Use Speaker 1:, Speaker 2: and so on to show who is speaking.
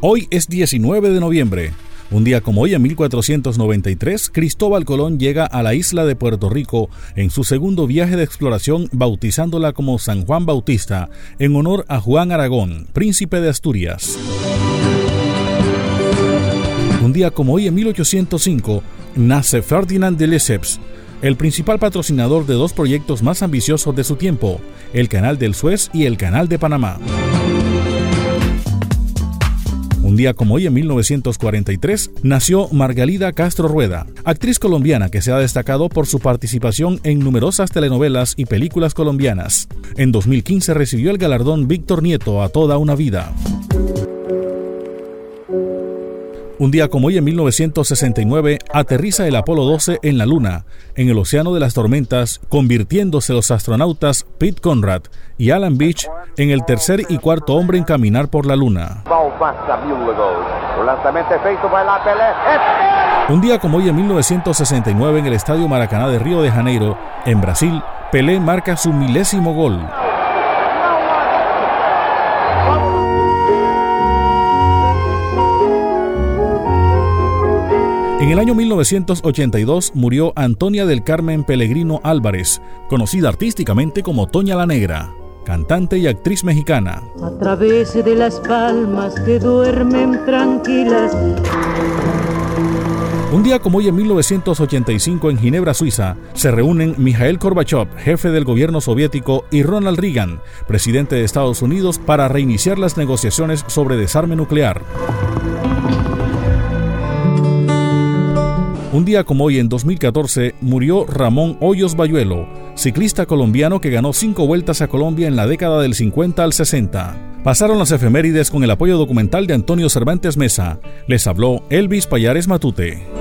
Speaker 1: Hoy es 19 de noviembre. Un día como hoy, en 1493, Cristóbal Colón llega a la isla de Puerto Rico en su segundo viaje de exploración, bautizándola como San Juan Bautista, en honor a Juan Aragón, príncipe de Asturias. Un día como hoy, en 1805, nace Ferdinand de Lesseps, el principal patrocinador de dos proyectos más ambiciosos de su tiempo, el Canal del Suez y el Canal de Panamá. Un día como hoy, en 1943, nació Margalida Castro Rueda, actriz colombiana que se ha destacado por su participación en numerosas telenovelas y películas colombianas. En 2015 recibió el galardón Víctor Nieto a toda una vida. Un día como hoy, en 1969, aterriza el Apolo 12 en la Luna, en el Océano de las Tormentas, convirtiéndose los astronautas Pete Conrad y Alan Beach en el tercer y cuarto hombre en caminar por la Luna. Un día como hoy, en 1969, en el Estadio Maracaná de Río de Janeiro, en Brasil, Pelé marca su milésimo gol. En el año 1982 murió Antonia del Carmen Pellegrino Álvarez, conocida artísticamente como Toña la Negra, cantante y actriz mexicana.
Speaker 2: A través de las palmas que duermen tranquilas.
Speaker 1: Un día como hoy en 1985 en Ginebra, Suiza, se reúnen Mikhail Gorbachev, jefe del gobierno soviético, y Ronald Reagan, presidente de Estados Unidos, para reiniciar las negociaciones sobre desarme nuclear. Un día como hoy, en 2014, murió Ramón Hoyos Bayuelo, ciclista colombiano que ganó cinco vueltas a Colombia en la década del 50 al 60. Pasaron las efemérides con el apoyo documental de Antonio Cervantes Mesa. Les habló Elvis Payares Matute.